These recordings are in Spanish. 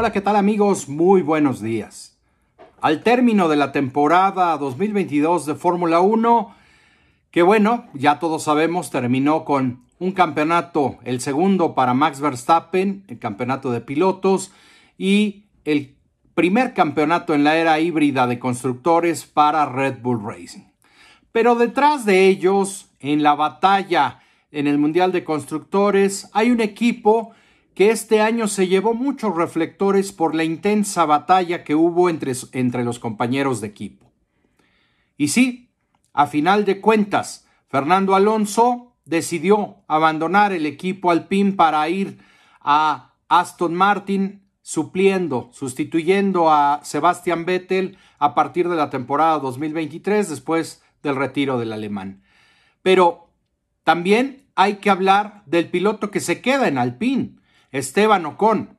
Hola, ¿qué tal amigos? Muy buenos días. Al término de la temporada 2022 de Fórmula 1, que bueno, ya todos sabemos, terminó con un campeonato, el segundo para Max Verstappen, el campeonato de pilotos, y el primer campeonato en la era híbrida de constructores para Red Bull Racing. Pero detrás de ellos, en la batalla en el Mundial de Constructores, hay un equipo que este año se llevó muchos reflectores por la intensa batalla que hubo entre, entre los compañeros de equipo. Y sí, a final de cuentas, Fernando Alonso decidió abandonar el equipo Alpine para ir a Aston Martin supliendo, sustituyendo a Sebastian Vettel a partir de la temporada 2023 después del retiro del alemán. Pero también hay que hablar del piloto que se queda en Alpine, Esteban Ocon.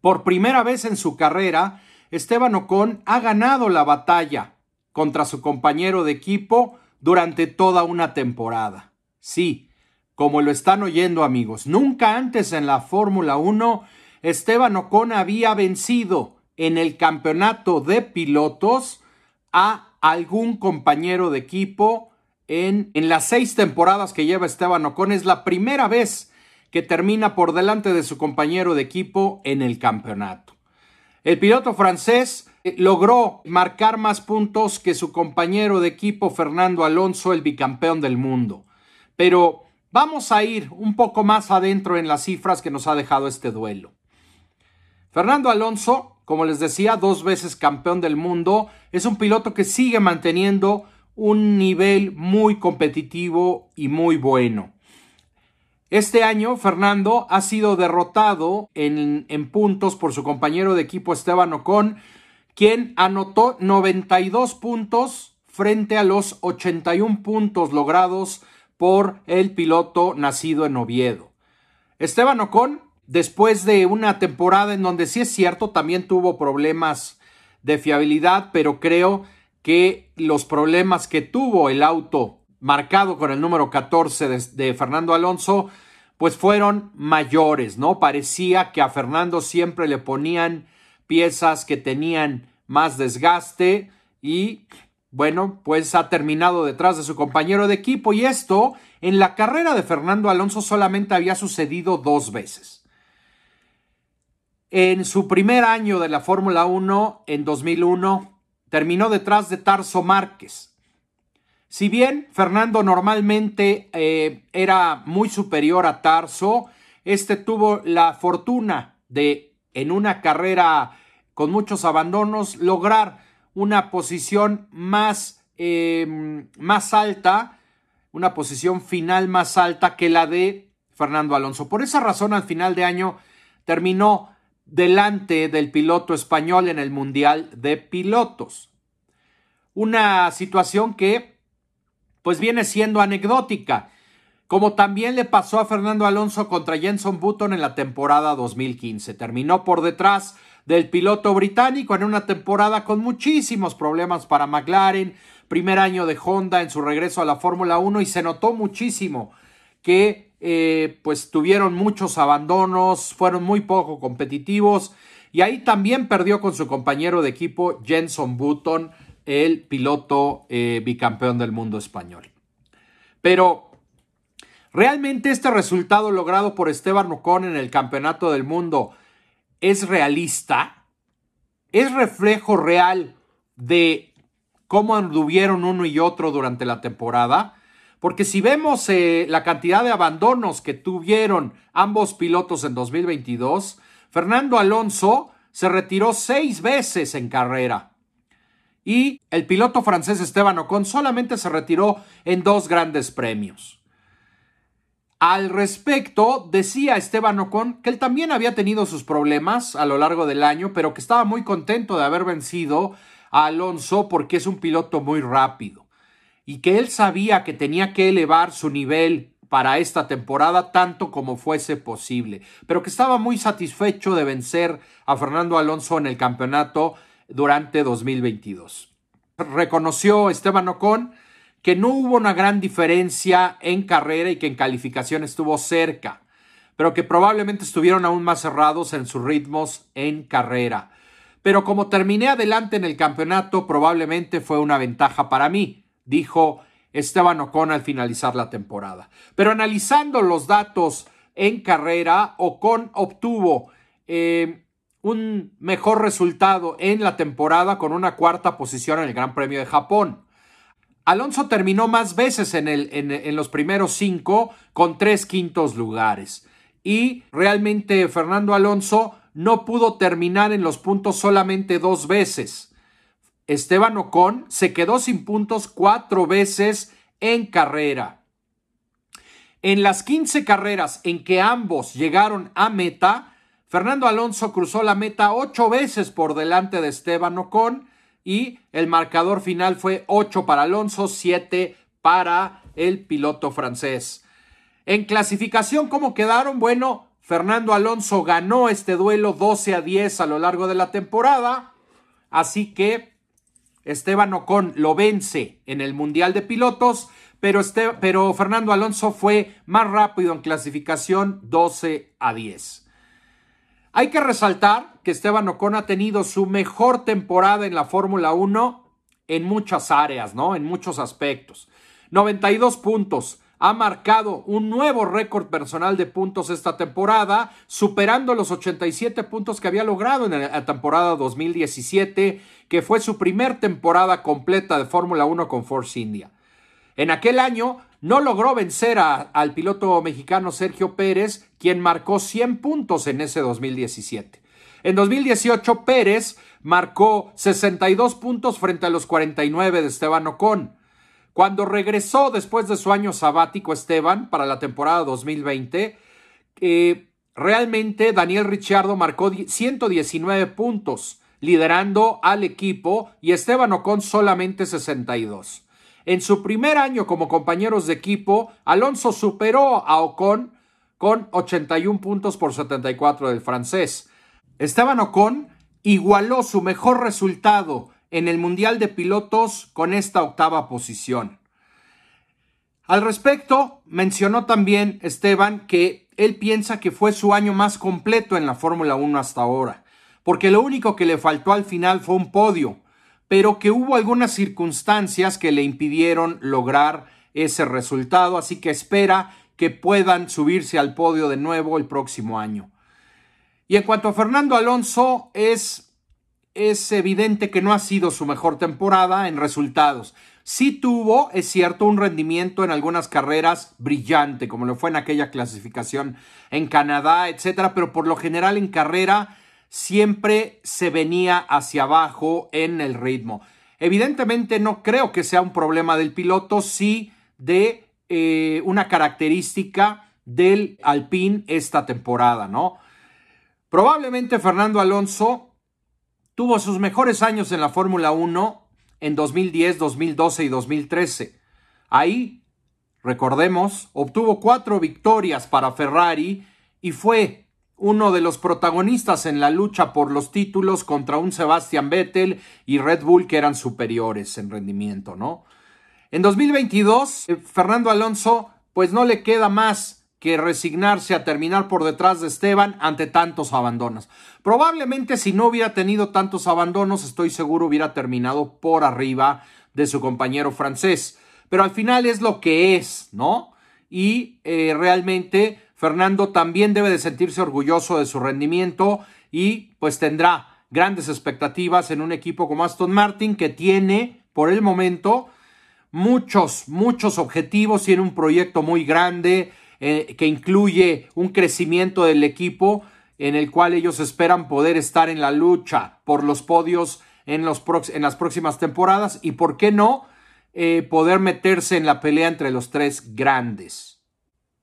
Por primera vez en su carrera, Esteban Ocon ha ganado la batalla contra su compañero de equipo durante toda una temporada. Sí, como lo están oyendo amigos, nunca antes en la Fórmula 1 Esteban Ocon había vencido en el campeonato de pilotos a algún compañero de equipo en, en las seis temporadas que lleva Esteban Ocon. Es la primera vez que termina por delante de su compañero de equipo en el campeonato. El piloto francés eh, logró marcar más puntos que su compañero de equipo Fernando Alonso, el bicampeón del mundo. Pero vamos a ir un poco más adentro en las cifras que nos ha dejado este duelo. Fernando Alonso como les decía, dos veces campeón del mundo, es un piloto que sigue manteniendo un nivel muy competitivo y muy bueno. Este año, Fernando ha sido derrotado en, en, puntos por su compañero de equipo Esteban Ocon, quien anotó 92 puntos frente a los 81 puntos logrados por el piloto nacido en Oviedo. Esteban Ocon después de una temporada en donde sí es cierto, también tuvo problemas de fiabilidad, pero creo que los problemas que tuvo el auto marcado con el número 14 de, Fernando Alonso, pues fueron mayores, ¿no? Parecía que a Fernando siempre le ponían piezas que tenían más desgaste y bueno, pues ha terminado detrás de su compañero de equipo y esto en la carrera de Fernando Alonso solamente había sucedido dos veces. En su primer año de la Fórmula 1, en 2001, terminó detrás de Tarso Márquez. Si bien Fernando normalmente eh, era muy superior a Tarso, este tuvo la fortuna de, en una carrera con muchos abandonos, lograr una posición más, em, más alta, una posición final más alta que la de Fernando Alonso. Por esa razón, al final de año terminó delante del piloto español en el Mundial de Pilotos. Una situación que pues viene siendo anecdótica, como también le pasó a Fernando Alonso contra Jenson Button en la temporada 2015. Terminó por detrás del piloto británico en una temporada con muchísimos problemas para McLaren, primer año de Honda en su regreso a la Fórmula 1 y se notó muchísimo que eh, pues tuvieron muchos abandonos, fueron muy poco competitivos y ahí también perdió con su compañero de equipo Jenson Button, el piloto eh, bicampeón del mundo español. Pero realmente este resultado logrado por Esteban Ocon en el campeonato del mundo es realista, es reflejo real de cómo anduvieron uno y otro durante la temporada. Porque si vemos eh, la cantidad de abandonos que tuvieron ambos pilotos en 2022, Fernando Alonso se retiró seis veces en carrera. Y el piloto francés Esteban Ocon solamente se retiró en dos grandes premios. Al respecto, decía Esteban Ocon que él también había tenido sus problemas a lo largo del año, pero que estaba muy contento de haber vencido a Alonso porque es un piloto muy rápido y que él sabía que tenía que elevar su nivel para esta temporada tanto como fuese posible, pero que estaba muy satisfecho de vencer a Fernando Alonso en el campeonato durante 2022. Reconoció Esteban Ocon que no hubo una gran diferencia en carrera y que en calificación estuvo cerca, pero que probablemente estuvieron aún más cerrados en sus ritmos en carrera. Pero como terminé adelante en el campeonato, probablemente fue una ventaja para mí, dijo Esteban Ocon al finalizar la temporada. Pero analizando los datos en carrera, Ocon obtuvo eh, un mejor resultado en la temporada con una cuarta posición en el Gran Premio de Japón. Alonso terminó más veces en, los primeros cinco con tres quintos lugares. Y realmente Fernando Alonso no pudo terminar en los puntos solamente dos veces. Esteban Ocon se quedó sin puntos cuatro veces en carrera. En las 15 carreras en que ambos llegaron a meta, Fernando Alonso cruzó la meta ocho veces por delante de Esteban Ocon y el marcador final fue 8 para Alonso, 7 para el piloto francés. En clasificación, ¿cómo quedaron? Bueno, Fernando Alonso ganó este duelo 12 a 10 a lo largo de la temporada, así que Esteban Ocon lo vence en el Mundial de Pilotos, pero, este, pero Fernando Alonso fue más rápido en clasificación 12 a 10. Hay que resaltar que Esteban Ocon ha tenido su mejor temporada en la Fórmula 1 en muchas áreas, ¿no? En muchos aspectos. 92 puntos. Ha marcado un nuevo récord personal de puntos esta temporada, superando los 87 puntos que había logrado en la temporada 2017, que fue su primer temporada completa de Fórmula 1 con Force India. En aquel año no logró vencer al piloto mexicano Sergio Pérez, quien marcó 100 puntos en ese 2017. En 2018, Pérez marcó 62 puntos frente a los 49 de Esteban Ocon. Cuando regresó después de su año sabático Esteban para la temporada 2020, eh, realmente Daniel Ricciardo marcó 119 puntos, liderando al equipo y Esteban Ocon solamente 62. En su primer año como compañeros de equipo, Alonso superó a Ocon con 81 puntos por 74 del francés. Esteban Ocon igualó su mejor resultado en el Mundial de Pilotos con esta octava posición. Al respecto, mencionó también Esteban que él piensa que fue su año más completo en la Fórmula 1 hasta ahora, porque lo único que le faltó al final fue un podio, pero que hubo algunas circunstancias que le impidieron lograr ese resultado, así que espera que puedan subirse al podio de nuevo el próximo año. Y en cuanto a Fernando Alonso, es, es evidente que no ha sido su mejor temporada en resultados. Sí tuvo, es cierto, un rendimiento en algunas carreras brillante, como lo fue en aquella clasificación en Canadá, etcétera, pero por lo general en carrera siempre se venía hacia abajo en el ritmo. Evidentemente no creo que sea un problema del piloto, sí de eh, una característica del Alpine esta temporada, ¿no? Probablemente Fernando Alonso tuvo sus mejores años en la Fórmula 1 en 2010, 2012 y 2013. Ahí, recordemos, obtuvo cuatro victorias para Ferrari y fue uno de los protagonistas en la lucha por los títulos contra un Sebastian Vettel y Red Bull que eran superiores en rendimiento, ¿no? En 2022, eh, Fernando Alonso, pues no le queda más que resignarse a terminar por detrás de Esteban ante tantos abandonos. Probablemente si no hubiera tenido tantos abandonos, estoy seguro hubiera terminado por arriba de su compañero francés. Pero al final es lo que es, ¿no? Y eh, realmente Fernando también debe de sentirse orgulloso de su rendimiento y pues tendrá grandes expectativas en un equipo como Aston Martin que tiene por el momento muchos, muchos objetivos, tiene un proyecto muy grande eh, que incluye un crecimiento del equipo en el cual ellos esperan poder estar en la lucha por los podios en, los en las próximas temporadas y, ¿por qué no?, eh, poder meterse en la pelea entre los tres grandes.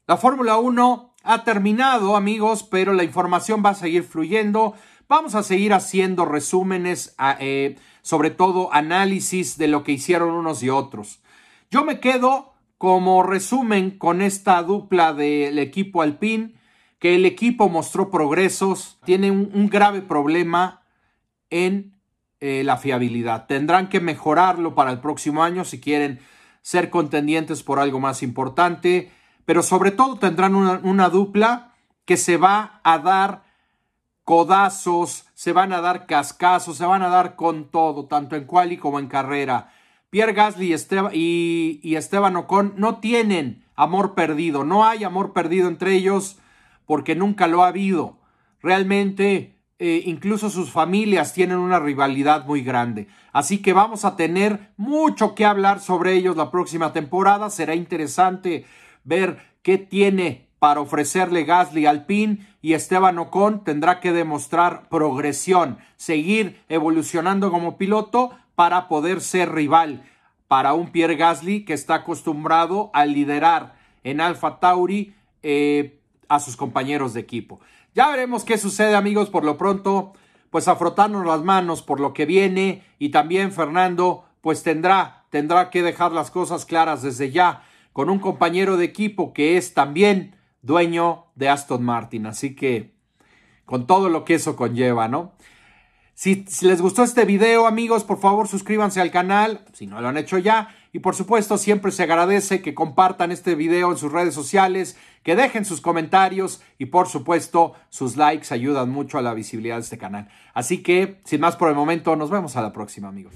La Fórmula 1 ha terminado, amigos, pero la información va a seguir fluyendo. Vamos a seguir haciendo resúmenes, eh, sobre todo análisis de lo que hicieron unos y otros. Yo me quedo como resumen con esta dupla del equipo Alpine, que el equipo mostró progresos, tiene un, grave problema en eh, la fiabilidad. Tendrán que mejorarlo para el próximo año si quieren ser contendientes por algo más importante pero sobre todo tendrán una, dupla que se va a dar codazos, se van a dar cascazos, se van a dar con todo, tanto en quali como en carrera. Pierre Gasly y, Esteban Ocon no tienen amor perdido, no hay amor perdido entre ellos porque nunca lo ha habido. Realmente eh, incluso sus familias tienen una rivalidad muy grande. Así que vamos a tener mucho que hablar sobre ellos la próxima temporada. Será interesante ver qué tiene para ofrecerle Gasly Alpine y Esteban Ocon tendrá que demostrar progresión, seguir evolucionando como piloto para poder ser rival para un Pierre Gasly que está acostumbrado a liderar en Alfa Tauri eh, a sus compañeros de equipo. Ya veremos qué sucede, amigos, por lo pronto, pues a frotarnos las manos por lo que viene y también Fernando, pues tendrá, tendrá que dejar las cosas claras desde ya con un compañero de equipo que es también dueño de Aston Martin. Así que, con todo lo que eso conlleva, ¿no? Si, les gustó este video, amigos, por favor suscríbanse al canal, si no lo han hecho ya. Y por supuesto, siempre se agradece que compartan este video en sus redes sociales, que dejen sus comentarios y por supuesto sus likes ayudan mucho a la visibilidad de este canal. Así que, sin más por el momento, nos vemos a la próxima, amigos.